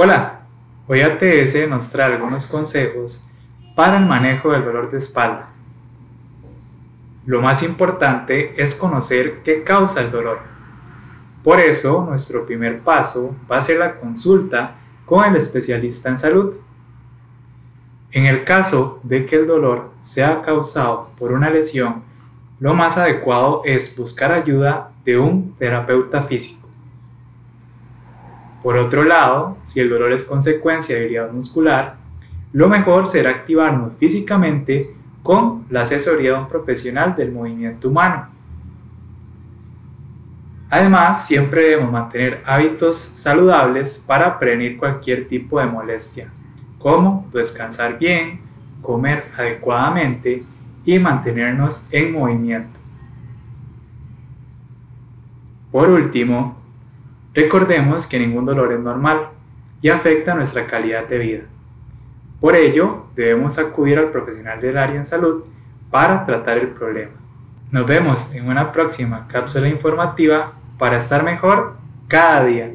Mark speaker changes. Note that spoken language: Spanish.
Speaker 1: Hola, hoy ATS nos trae algunos consejos para el manejo del dolor de espalda. Lo más importante es conocer qué causa el dolor. Por eso, nuestro primer paso va a ser la consulta con el especialista en salud. En el caso de que el dolor sea causado por una lesión, lo más adecuado es buscar ayuda de un terapeuta físico. Por otro lado, si el dolor es consecuencia de debilidad muscular, lo mejor será activarnos físicamente con la asesoría de un profesional del movimiento humano. Además, siempre debemos mantener hábitos saludables para prevenir cualquier tipo de molestia, como descansar bien, comer adecuadamente y mantenernos en movimiento. Por último, Recordemos que ningún dolor es normal y afecta nuestra calidad de vida. Por ello, debemos acudir al profesional del área en salud para tratar el problema. Nos vemos en una próxima cápsula informativa para estar mejor cada día.